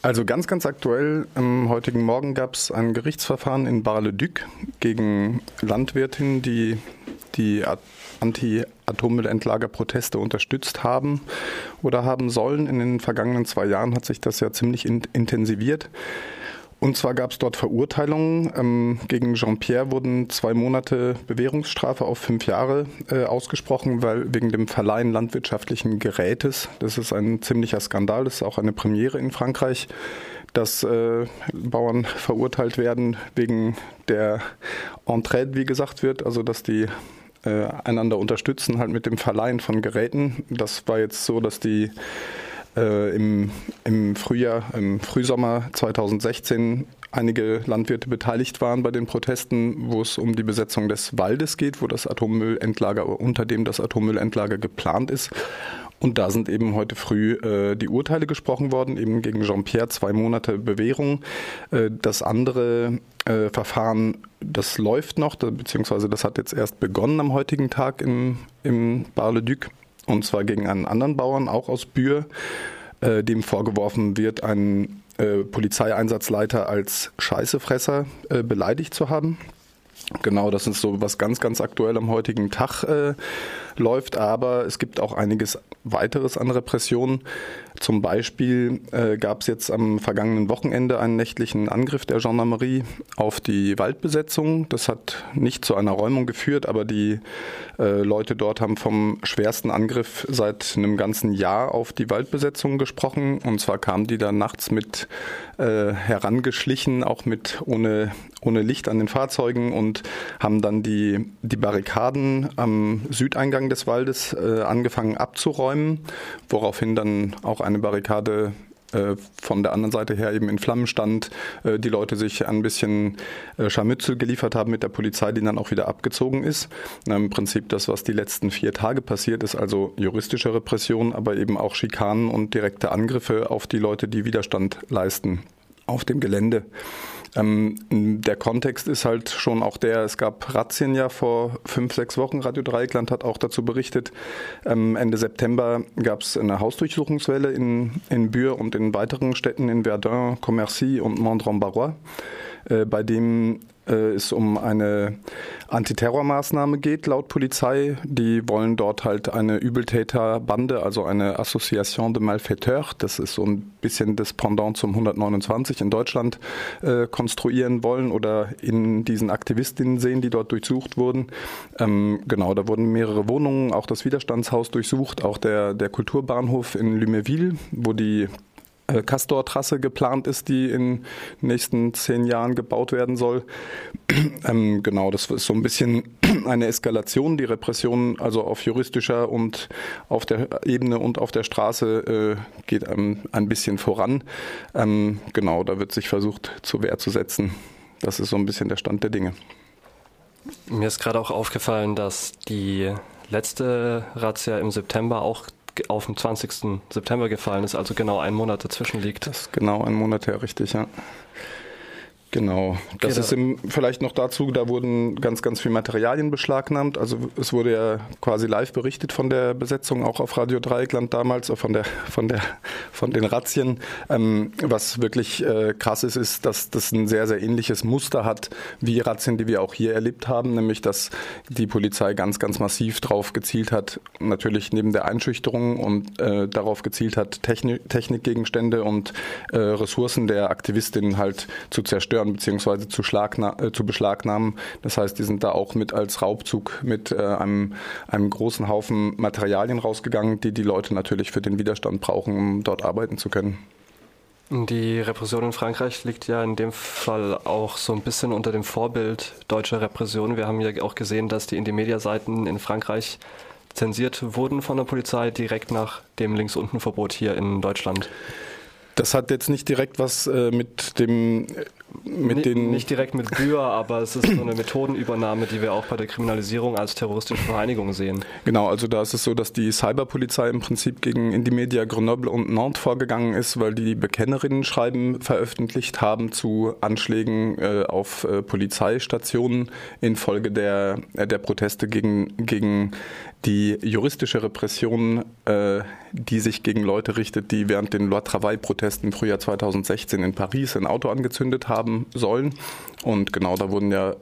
Also ganz, ganz aktuell, am heutigen Morgen gab es ein Gerichtsverfahren in Bar-le-Duc gegen Landwirtinnen, die die Anti-Atommüllendlagerproteste unterstützt haben oder haben sollen. In den vergangenen zwei Jahren hat sich das ja ziemlich intensiviert. Und zwar gab es dort Verurteilungen. Ähm, gegen Jean-Pierre wurden zwei Monate Bewährungsstrafe auf fünf Jahre äh, ausgesprochen, weil wegen dem Verleihen landwirtschaftlichen Gerätes. Das ist ein ziemlicher Skandal, das ist auch eine Premiere in Frankreich, dass äh, Bauern verurteilt werden wegen der Entraide, wie gesagt wird, also dass die äh, einander unterstützen, halt mit dem Verleihen von Geräten. Das war jetzt so, dass die äh, im, im Frühjahr, im Frühsommer 2016 einige Landwirte beteiligt waren bei den Protesten, wo es um die Besetzung des Waldes geht, wo das Atommüllendlager, unter dem das Atommüllendlager geplant ist. Und da sind eben heute früh äh, die Urteile gesprochen worden, eben gegen Jean-Pierre zwei Monate Bewährung. Äh, das andere äh, Verfahren, das läuft noch, beziehungsweise das hat jetzt erst begonnen am heutigen Tag im, im Bar-le-Duc. Und zwar gegen einen anderen Bauern, auch aus Bühr, äh, dem vorgeworfen wird, einen äh, Polizeieinsatzleiter als Scheißefresser äh, beleidigt zu haben. Genau, das ist so was ganz, ganz aktuell am heutigen Tag äh, läuft, aber es gibt auch einiges weiteres an Repressionen. Zum Beispiel äh, gab es jetzt am vergangenen Wochenende einen nächtlichen Angriff der Gendarmerie auf die Waldbesetzung. Das hat nicht zu einer Räumung geführt, aber die äh, Leute dort haben vom schwersten Angriff seit einem ganzen Jahr auf die Waldbesetzung gesprochen. Und zwar kamen die da nachts mit äh, herangeschlichen, auch mit ohne, ohne Licht an den Fahrzeugen und haben dann die, die Barrikaden am Südeingang des Waldes äh, angefangen abzuräumen, woraufhin dann auch eine Barrikade äh, von der anderen Seite her eben in Flammen stand, äh, die Leute sich ein bisschen äh, Scharmützel geliefert haben mit der Polizei, die dann auch wieder abgezogen ist. Im Prinzip das, was die letzten vier Tage passiert ist, also juristische Repression, aber eben auch Schikanen und direkte Angriffe auf die Leute, die Widerstand leisten auf dem Gelände. Ähm, der Kontext ist halt schon auch der, es gab Razzien ja vor fünf, sechs Wochen. Radio Dreieckland hat auch dazu berichtet. Ähm, Ende September gab es eine Hausdurchsuchungswelle in, in Bure und in weiteren Städten in Verdun, Commercy und Mondron-Barrois, äh, bei dem äh, es um eine Antiterrormaßnahme geht, laut Polizei. Die wollen dort halt eine Übeltäterbande, also eine Association de Malfaiteurs, das ist so ein bisschen das Pendant zum 129 in Deutschland, äh, konstruieren wollen oder in diesen Aktivistinnen sehen, die dort durchsucht wurden. Ähm, genau, da wurden mehrere Wohnungen, auch das Widerstandshaus durchsucht, auch der, der Kulturbahnhof in Luméville, wo die Castor-Trasse geplant ist, die in den nächsten zehn Jahren gebaut werden soll. Ähm, genau, das ist so ein bisschen eine Eskalation, die Repression also auf juristischer und auf der Ebene und auf der Straße äh, geht ähm, ein bisschen voran. Ähm, genau, da wird sich versucht, zur Wehr zu setzen. Das ist so ein bisschen der Stand der Dinge. Mir ist gerade auch aufgefallen, dass die letzte Razzia im September auch auf den 20. September gefallen ist, also genau ein Monat dazwischen liegt. Das ist genau ein Monat her, richtig, ja. Genau. Das okay, ist im, vielleicht noch dazu, da wurden ganz, ganz viele Materialien beschlagnahmt. Also es wurde ja quasi live berichtet von der Besetzung, auch auf Radio Dreieckland damals, von der, von der, von den Razzien. Ähm, was wirklich äh, krass ist, ist, dass das ein sehr, sehr ähnliches Muster hat wie Razzien, die wir auch hier erlebt haben, nämlich dass die Polizei ganz, ganz massiv darauf gezielt hat, natürlich neben der Einschüchterung und äh, darauf gezielt hat, Technik, Technikgegenstände und äh, Ressourcen der Aktivistinnen halt zu zerstören zerstören bzw. Zu, äh, zu beschlagnahmen. Das heißt, die sind da auch mit als Raubzug mit äh, einem, einem großen Haufen Materialien rausgegangen, die die Leute natürlich für den Widerstand brauchen, um dort arbeiten zu können. Die Repression in Frankreich liegt ja in dem Fall auch so ein bisschen unter dem Vorbild deutscher Repression. Wir haben ja auch gesehen, dass die Indie-Media-Seiten in Frankreich zensiert wurden von der Polizei direkt nach dem Links-Unten-Verbot hier in Deutschland. Das hat jetzt nicht direkt was äh, mit dem mit den nicht direkt mit Bühr, aber es ist so eine Methodenübernahme, die wir auch bei der Kriminalisierung als terroristische Vereinigung sehen. Genau, also da ist es so, dass die Cyberpolizei im Prinzip gegen Indymedia Grenoble und Nantes vorgegangen ist, weil die Bekennerinnen-Schreiben veröffentlicht haben zu Anschlägen äh, auf äh, Polizeistationen infolge der, äh, der Proteste gegen, gegen die juristische Repression, äh, die sich gegen Leute richtet, die während den Loi Travail-Protesten im Frühjahr 2016 in Paris ein Auto angezündet haben sollen. Und genau, da wurden ja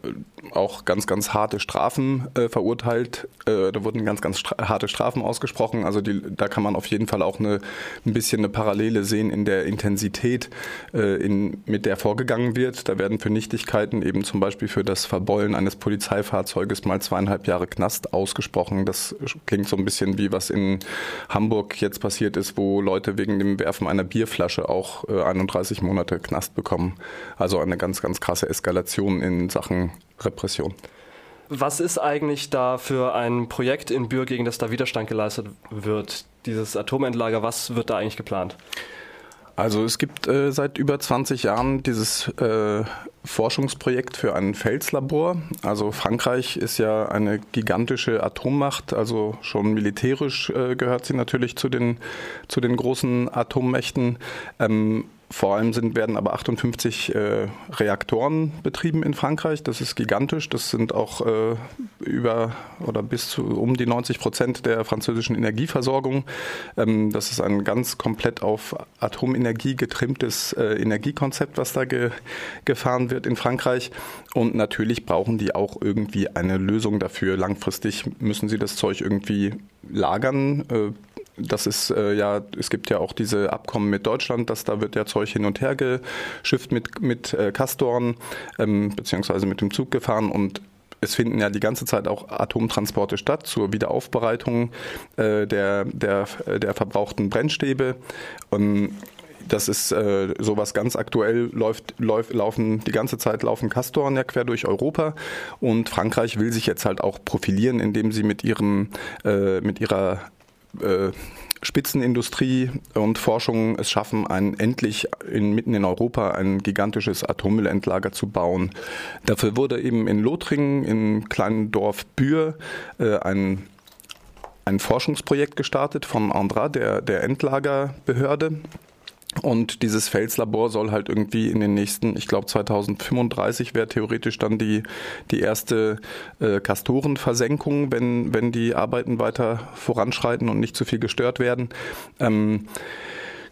auch ganz, ganz harte Strafen äh, verurteilt. Äh, da wurden ganz, ganz stra harte Strafen ausgesprochen. Also die, da kann man auf jeden Fall auch eine, ein bisschen eine Parallele sehen in der Intensität, äh, in, mit der vorgegangen wird. Da werden für Nichtigkeiten eben zum Beispiel für das Verbeulen eines Polizeifahrzeuges mal zweieinhalb Jahre Knast ausgesprochen. Das klingt so ein bisschen wie was in Hamburg jetzt passiert ist, wo Leute wegen dem Werfen einer Bierflasche auch äh, 31 Monate Knast bekommen. Also eine ganz, ganz krasse Eskalation in Sachen Repression. Was ist eigentlich da für ein Projekt in Bühr, gegen das da Widerstand geleistet wird? Dieses Atomendlager, was wird da eigentlich geplant? Also es gibt äh, seit über 20 Jahren dieses äh, Forschungsprojekt für ein Felslabor. Also Frankreich ist ja eine gigantische Atommacht, also schon militärisch äh, gehört sie natürlich zu den, zu den großen Atommächten. Ähm, vor allem sind, werden aber 58 äh, Reaktoren betrieben in Frankreich. Das ist gigantisch. Das sind auch äh, über oder bis zu um die 90 Prozent der französischen Energieversorgung. Ähm, das ist ein ganz komplett auf Atomenergie getrimmtes äh, Energiekonzept, was da ge gefahren wird in Frankreich. Und natürlich brauchen die auch irgendwie eine Lösung dafür. Langfristig müssen sie das Zeug irgendwie lagern äh, das ist äh, ja, es gibt ja auch diese Abkommen mit Deutschland, dass da wird ja Zeug hin und her geschifft mit, mit äh, Castorn, ähm, beziehungsweise mit dem Zug gefahren und es finden ja die ganze Zeit auch Atomtransporte statt zur Wiederaufbereitung äh, der, der, der verbrauchten Brennstäbe. Und das ist äh, sowas ganz aktuell läuft, läuft, laufen die ganze Zeit laufen Castoren ja quer durch Europa und Frankreich will sich jetzt halt auch profilieren, indem sie mit ihrem äh, mit ihrer äh, Spitzenindustrie und Forschung es schaffen, ein endlich in, mitten in Europa ein gigantisches Atommüllendlager zu bauen. Dafür wurde eben in Lothringen, im kleinen Dorf Bühr, äh, ein ein Forschungsprojekt gestartet von Andra, der, der Endlagerbehörde. Und dieses Felslabor soll halt irgendwie in den nächsten, ich glaube 2035 wäre theoretisch dann die, die erste äh, Kastorenversenkung, wenn, wenn die Arbeiten weiter voranschreiten und nicht zu viel gestört werden. Ähm,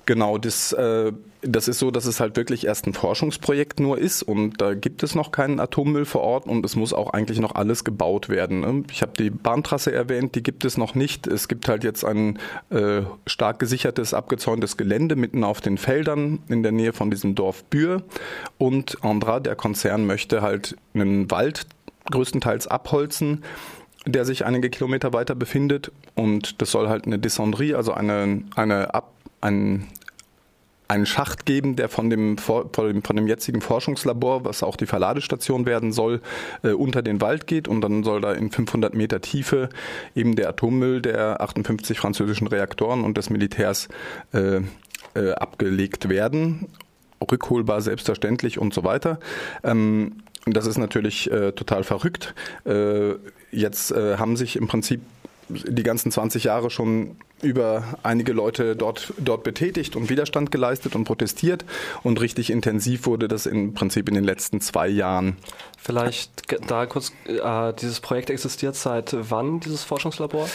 Genau, das, äh, das ist so, dass es halt wirklich erst ein Forschungsprojekt nur ist und da gibt es noch keinen Atommüll vor Ort und es muss auch eigentlich noch alles gebaut werden. Ne? Ich habe die Bahntrasse erwähnt, die gibt es noch nicht. Es gibt halt jetzt ein äh, stark gesichertes, abgezäuntes Gelände mitten auf den Feldern in der Nähe von diesem Dorf Bühr und Andra, der Konzern, möchte halt einen Wald größtenteils abholzen der sich einige Kilometer weiter befindet und das soll halt eine Descendrie, also eine, eine Ab einen, einen Schacht geben, der von dem, von dem, von dem jetzigen Forschungslabor, was auch die Verladestation werden soll, äh, unter den Wald geht und dann soll da in 500 Meter Tiefe eben der Atommüll der 58 französischen Reaktoren und des Militärs äh, äh, abgelegt werden. Rückholbar selbstverständlich und so weiter. Ähm, das ist natürlich äh, total verrückt. Äh, jetzt äh, haben sich im Prinzip die ganzen 20 Jahre schon über einige Leute dort, dort betätigt und Widerstand geleistet und protestiert. Und richtig intensiv wurde das im Prinzip in den letzten zwei Jahren. Vielleicht da kurz, äh, dieses Projekt existiert seit wann, dieses Forschungslabor?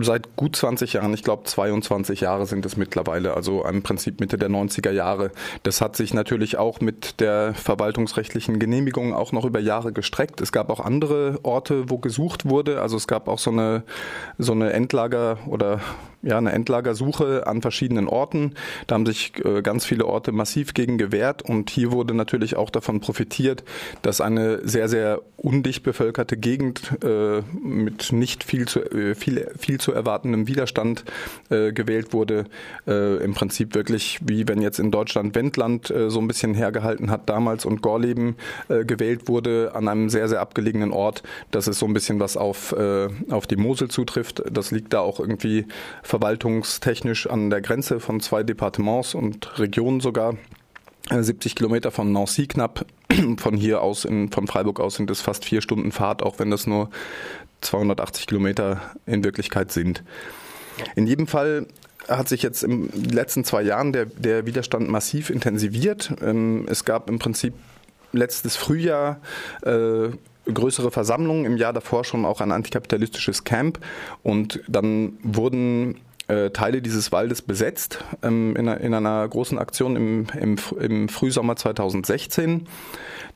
Seit gut 20 Jahren, ich glaube 22 Jahre sind es mittlerweile, also im Prinzip Mitte der 90er Jahre. Das hat sich natürlich auch mit der verwaltungsrechtlichen Genehmigung auch noch über Jahre gestreckt. Es gab auch andere Orte, wo gesucht wurde. Also es gab auch so eine, so eine Endlager oder ja, eine Endlagersuche an verschiedenen Orten. Da haben sich äh, ganz viele Orte massiv gegen gewehrt und hier wurde natürlich auch davon profitiert, dass eine sehr, sehr undicht bevölkerte Gegend äh, mit nicht viel zu, äh, viel, viel zu erwartendem Widerstand äh, gewählt wurde. Äh, Im Prinzip wirklich, wie wenn jetzt in Deutschland Wendland äh, so ein bisschen hergehalten hat damals und Gorleben gewählt wurde an einem sehr, sehr abgelegenen Ort. Das ist so ein bisschen was auf, auf die Mosel zutrifft. Das liegt da auch irgendwie verwaltungstechnisch an der Grenze von zwei Departements und Regionen sogar. 70 Kilometer von Nancy knapp. Von hier aus, in, von Freiburg aus sind es fast vier Stunden Fahrt, auch wenn das nur 280 Kilometer in Wirklichkeit sind. In jedem Fall hat sich jetzt in den letzten zwei Jahren der, der Widerstand massiv intensiviert. Ähm, es gab im Prinzip letztes Frühjahr äh, größere Versammlungen, im Jahr davor schon auch ein antikapitalistisches Camp und dann wurden äh, Teile dieses Waldes besetzt ähm, in, in, einer großen Aktion im Frühsommer 2016.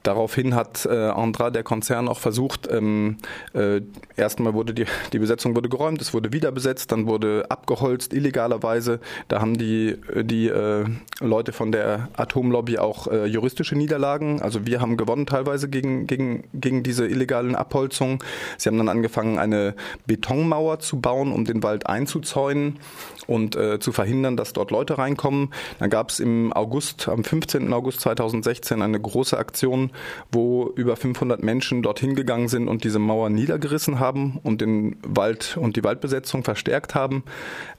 Daraufhin hat äh, Andra, der Konzern, auch versucht, ähm, äh, erstmal wurde die, die Besetzung wurde geräumt, es wurde wieder besetzt, dann wurde abgeholzt illegalerweise. Da haben die, die äh, Leute von der Atomlobby auch äh, juristische Niederlagen. Also wir haben gewonnen teilweise gegen, gegen, gegen diese illegalen Abholzungen. Sie haben dann angefangen, eine Betonmauer zu bauen, um den Wald einzuzäunen und äh, zu verhindern, dass dort Leute reinkommen. Dann gab es im August, am 15. August 2016 eine große Aktion wo über 500 Menschen dorthin gegangen sind und diese Mauer niedergerissen haben und den Wald und die Waldbesetzung verstärkt haben.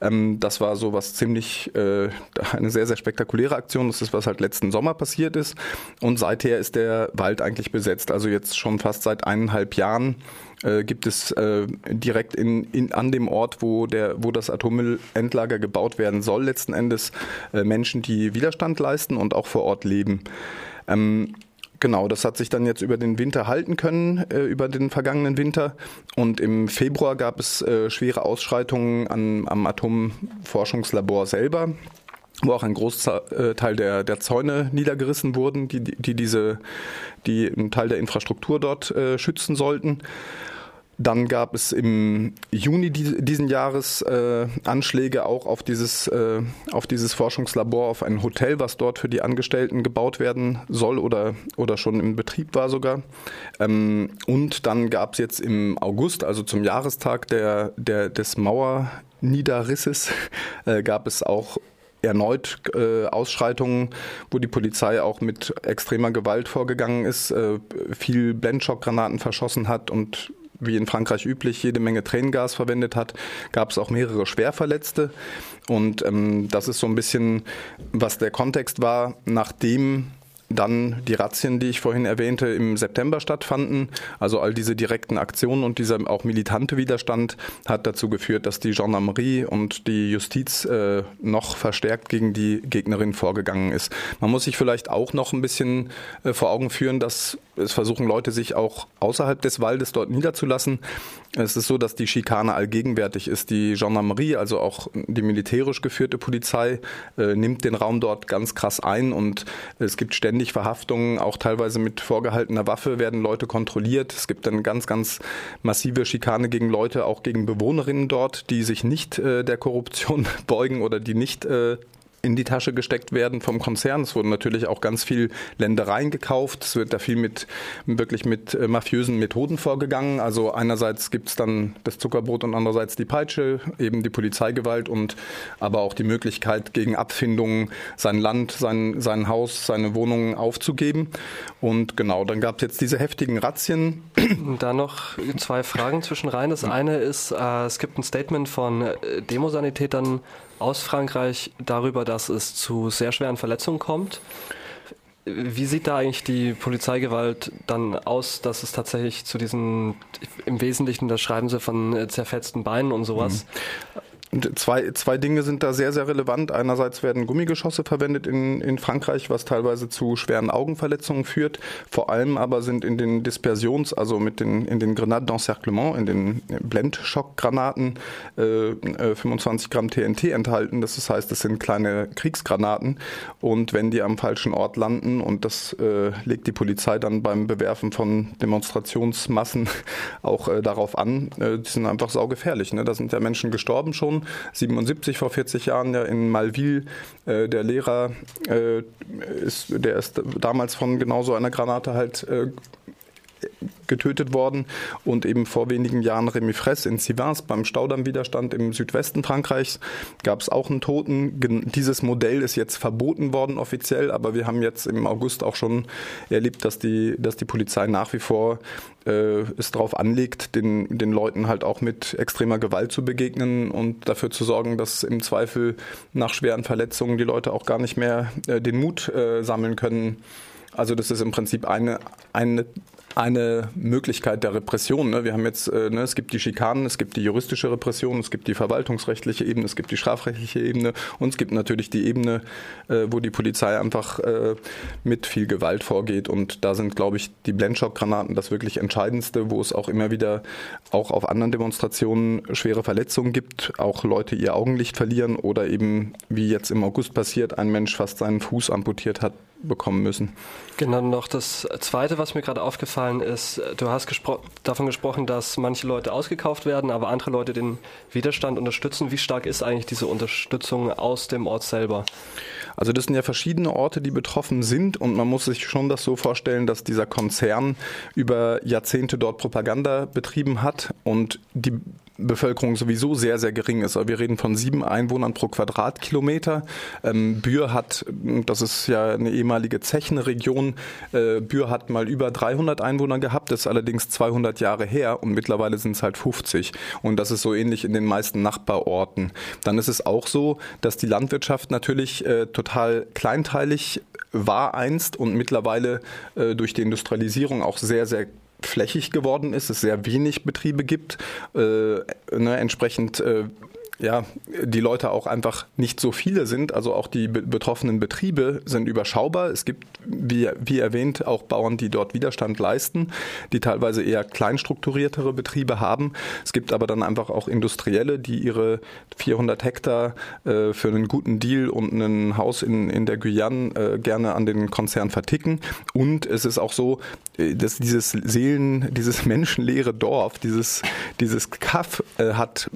Ähm, das war so was ziemlich, äh, eine sehr, sehr spektakuläre Aktion. Das ist, was halt letzten Sommer passiert ist. Und seither ist der Wald eigentlich besetzt. Also jetzt schon fast seit eineinhalb Jahren äh, gibt es äh, direkt in, in, an dem Ort, wo, der, wo das Atommüllendlager gebaut werden soll, letzten Endes äh, Menschen, die Widerstand leisten und auch vor Ort leben. Ähm, Genau, das hat sich dann jetzt über den Winter halten können, äh, über den vergangenen Winter. Und im Februar gab es äh, schwere Ausschreitungen an, am Atomforschungslabor selber wo auch ein Großteil äh, der, der Zäune niedergerissen wurden, die, die diese, die einen Teil der Infrastruktur dort äh, schützen sollten. Dann gab es im Juni diesen Jahres äh, Anschläge auch auf dieses, äh, auf dieses Forschungslabor, auf ein Hotel, was dort für die Angestellten gebaut werden soll oder, oder schon im Betrieb war sogar. Ähm, und dann gab es jetzt im August, also zum Jahrestag der, der, des Mauerniederrisses, äh, gab es auch erneut äh, Ausschreitungen, wo die Polizei auch mit extremer Gewalt vorgegangen ist, äh, viel Blendschockgranaten verschossen hat und wie in Frankreich üblich, jede Menge Tränengas verwendet hat, gab es auch mehrere Schwerverletzte. Und ähm, das ist so ein bisschen, was der Kontext war, nachdem dann die Razzien, die ich vorhin erwähnte, im September stattfanden. Also all diese direkten Aktionen und dieser auch militante Widerstand hat dazu geführt, dass die Gendarmerie und die Justiz äh, noch verstärkt gegen die Gegnerin vorgegangen ist. Man muss sich vielleicht auch noch ein bisschen äh, vor Augen führen, dass es versuchen Leute sich auch außerhalb des Waldes dort niederzulassen. Es ist so, dass die Schikane allgegenwärtig ist. Die Gendarmerie, also auch die militärisch geführte Polizei, äh, nimmt den Raum dort ganz krass ein und es gibt ständig Verhaftungen, auch teilweise mit vorgehaltener Waffe werden Leute kontrolliert. Es gibt eine ganz, ganz massive Schikane gegen Leute, auch gegen Bewohnerinnen dort, die sich nicht äh, der Korruption beugen oder die nicht äh, in die Tasche gesteckt werden vom Konzern. Es wurden natürlich auch ganz viel Ländereien gekauft. Es wird da viel mit wirklich mit äh, mafiösen Methoden vorgegangen. Also einerseits gibt es dann das Zuckerbrot und andererseits die Peitsche, eben die Polizeigewalt und aber auch die Möglichkeit, gegen Abfindungen sein Land, sein, sein Haus, seine Wohnungen aufzugeben. Und genau, dann gab es jetzt diese heftigen Razzien. Da noch zwei Fragen zwischen rein. Das eine ist, äh, es gibt ein Statement von äh, Demosanitätern aus Frankreich darüber, dass es zu sehr schweren Verletzungen kommt. Wie sieht da eigentlich die Polizeigewalt dann aus, dass es tatsächlich zu diesen, im Wesentlichen, das schreiben sie von zerfetzten Beinen und sowas, mhm. Zwei, zwei Dinge sind da sehr, sehr relevant. Einerseits werden Gummigeschosse verwendet in, in Frankreich, was teilweise zu schweren Augenverletzungen führt. Vor allem aber sind in den Dispersions, also mit den, in den Grenades d'Encerclement, in den Blendschockgranaten, äh, 25 äh, Gramm TNT enthalten. Das heißt, es sind kleine Kriegsgranaten. Und wenn die am falschen Ort landen, und das äh, legt die Polizei dann beim Bewerfen von Demonstrationsmassen auch äh, darauf an, äh, die sind einfach saugefährlich. Ne? Da sind ja Menschen gestorben schon 77 vor 40 Jahren ja in Malville. Äh, der Lehrer äh, ist, der ist damals von genau so einer Granate halt äh, getötet worden und eben vor wenigen Jahren Remy Fraisse in Sivins beim Staudammwiderstand im Südwesten Frankreichs gab es auch einen Toten. Dieses Modell ist jetzt verboten worden offiziell, aber wir haben jetzt im August auch schon erlebt, dass die, dass die Polizei nach wie vor äh, es darauf anlegt, den, den Leuten halt auch mit extremer Gewalt zu begegnen und dafür zu sorgen, dass im Zweifel nach schweren Verletzungen die Leute auch gar nicht mehr äh, den Mut äh, sammeln können. Also das ist im Prinzip eine, eine eine Möglichkeit der Repression. Ne? Wir haben jetzt, äh, ne, es gibt die Schikanen, es gibt die juristische Repression, es gibt die verwaltungsrechtliche Ebene, es gibt die strafrechtliche Ebene und es gibt natürlich die Ebene, äh, wo die Polizei einfach äh, mit viel Gewalt vorgeht. Und da sind, glaube ich, die Blendschockgranaten das wirklich Entscheidendste, wo es auch immer wieder auch auf anderen Demonstrationen schwere Verletzungen gibt, auch Leute ihr Augenlicht verlieren oder eben, wie jetzt im August passiert, ein Mensch fast seinen Fuß amputiert hat, bekommen müssen. Genau, noch das Zweite, was mir gerade aufgefallen ist, du hast gespro davon gesprochen, dass manche Leute ausgekauft werden, aber andere Leute den Widerstand unterstützen. Wie stark ist eigentlich diese Unterstützung aus dem Ort selber? Also das sind ja verschiedene Orte, die betroffen sind und man muss sich schon das so vorstellen, dass dieser Konzern über Jahrzehnte dort Propaganda betrieben hat und die Bevölkerung sowieso sehr, sehr gering ist. Wir reden von sieben Einwohnern pro Quadratkilometer. Ähm, Bühr hat, das ist ja eine ehemalige Zechenregion, äh, Bühr hat mal über 300 Einwohner gehabt, das ist allerdings 200 Jahre her und mittlerweile sind es halt 50. Und das ist so ähnlich in den meisten Nachbarorten. Dann ist es auch so, dass die Landwirtschaft natürlich äh, total kleinteilig war einst und mittlerweile äh, durch die Industrialisierung auch sehr, sehr flächig geworden ist, es sehr wenig Betriebe gibt, äh, ne, entsprechend äh, ja, die Leute auch einfach nicht so viele sind. Also auch die betroffenen Betriebe sind überschaubar. Es gibt, wie, wie erwähnt, auch Bauern, die dort Widerstand leisten, die teilweise eher kleinstrukturiertere Betriebe haben. Es gibt aber dann einfach auch Industrielle, die ihre 400 Hektar äh, für einen guten Deal und ein Haus in, in der Guyane äh, gerne an den Konzern verticken. Und es ist auch so, äh, dass dieses Seelen, dieses menschenleere Dorf, dieses, dieses Kaff äh, hat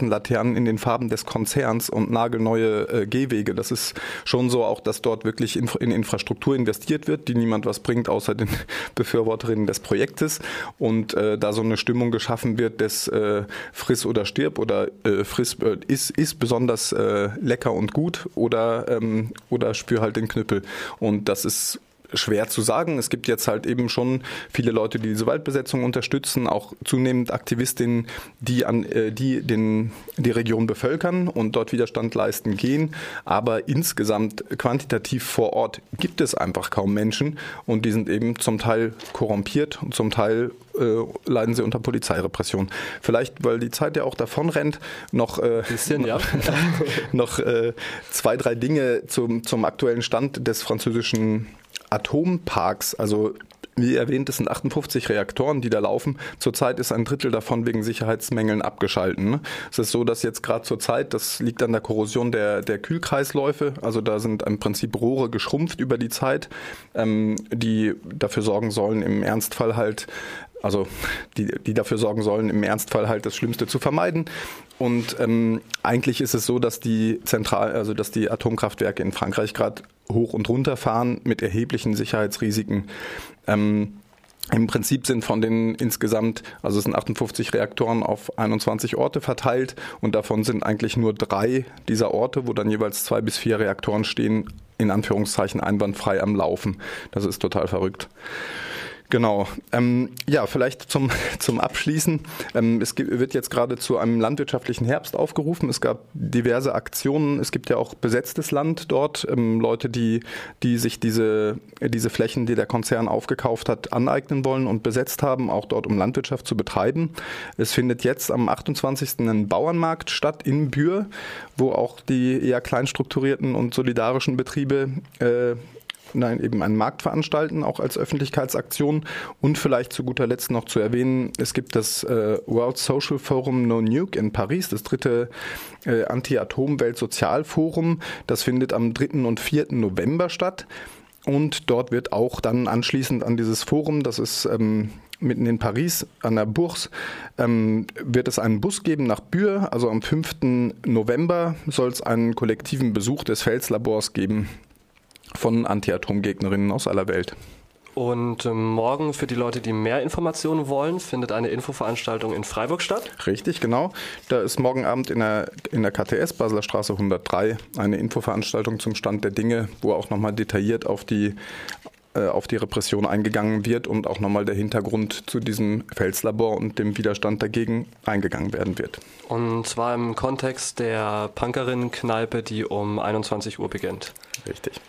Hightech-Straßenlaternen in den Farben des Konzerns und nagelneue äh, Gehwege. Das ist schon so auch, dass dort wirklich in, in, Infrastruktur investiert wird, die niemand was bringt, außer den Befürworterinnen des Projektes. Und äh, da so eine Stimmung geschaffen wird des äh, Friss oder stirb oder äh, Friss äh, ist, ist besonders äh, lecker und gut oder, ähm, oder spür halt den Knüppel. Und das ist schwer zu sagen. Es gibt jetzt halt eben schon viele Leute, die diese Waldbesetzung unterstützen, auch zunehmend Aktivistinnen, die an äh, die den die Region bevölkern und dort Widerstand leisten gehen. Aber insgesamt quantitativ vor Ort gibt es einfach kaum Menschen und die sind eben zum Teil korrumpiert und zum Teil äh, leiden sie unter Polizeirepression. Vielleicht, weil die Zeit ja auch davon rennt, noch, äh, Bisschen, ja. noch äh, zwei, drei Dinge zum, zum aktuellen Stand des französischen Atomparks, also wie erwähnt, es sind 58 Reaktoren, die da laufen. Zurzeit ist ein Drittel davon wegen Sicherheitsmängeln abgeschalten. Es ist so, dass jetzt gerade zurzeit, das liegt an der Korrosion der, der Kühlkreisläufe, also da sind im Prinzip Rohre geschrumpft über die Zeit, ähm, die dafür sorgen sollen, im Ernstfall halt also die, die dafür sorgen sollen, im Ernstfall halt das Schlimmste zu vermeiden. Und ähm, eigentlich ist es so, dass die Zentral, also dass die Atomkraftwerke in Frankreich gerade hoch und runter fahren mit erheblichen Sicherheitsrisiken. Ähm, im Prinzip sind von den insgesamt, also es sind 58 Reaktoren auf 21 Orte verteilt und davon sind eigentlich nur drei dieser Orte, wo dann jeweils zwei bis vier Reaktoren stehen, in Anführungszeichen einwandfrei am Laufen. Das ist total verrückt. Genau. Ähm, ja, vielleicht zum, zum Abschließen. Ähm, es wird jetzt gerade zu einem landwirtschaftlichen Herbst aufgerufen. Es gab diverse Aktionen. Es gibt ja auch besetztes Land dort. Ähm, Leute, die, die sich diese, diese Flächen, die der Konzern aufgekauft hat, aneignen wollen und besetzt haben, auch dort um Landwirtschaft zu betreiben. Es findet jetzt am 28. ein Bauernmarkt statt in Bühr, wo auch die eher kleinstrukturierten und solidarischen Betriebe äh, nein, eben einen Markt veranstalten, auch als Öffentlichkeitsaktion. Und vielleicht zu guter Letzt noch zu erwähnen, es gibt das äh, World Social Forum No Nuke in Paris, das dritte äh, Anti-Atom-Welt-Sozialforum. Das findet am 3. und 4. November statt. Und dort wird auch dann anschließend an dieses Forum, das ist ähm, mitten in Paris an der Bourse, ähm, wird es einen Bus geben nach Bühr. Also am 5. November soll es einen kollektiven Besuch des Felslabors geben von Anti-Atom-Gegnerinnen aus aller Welt. Und ähm, morgen für die Leute, die mehr Informationen wollen, findet eine Infoveranstaltung in Freiburg statt. Richtig, genau. Da ist morgen Abend in der, in der KTS Basler Straße 103 eine Infoveranstaltung zum Stand der Dinge, wo auch nochmal detailliert auf die äh, auf die Repression eingegangen wird und auch nochmal der Hintergrund zu diesem Felslabor und dem Widerstand dagegen eingegangen werden wird. Und zwar im Kontext der Punkerinnen-Kneipe, die um 21 Uhr beginnt. Richtig.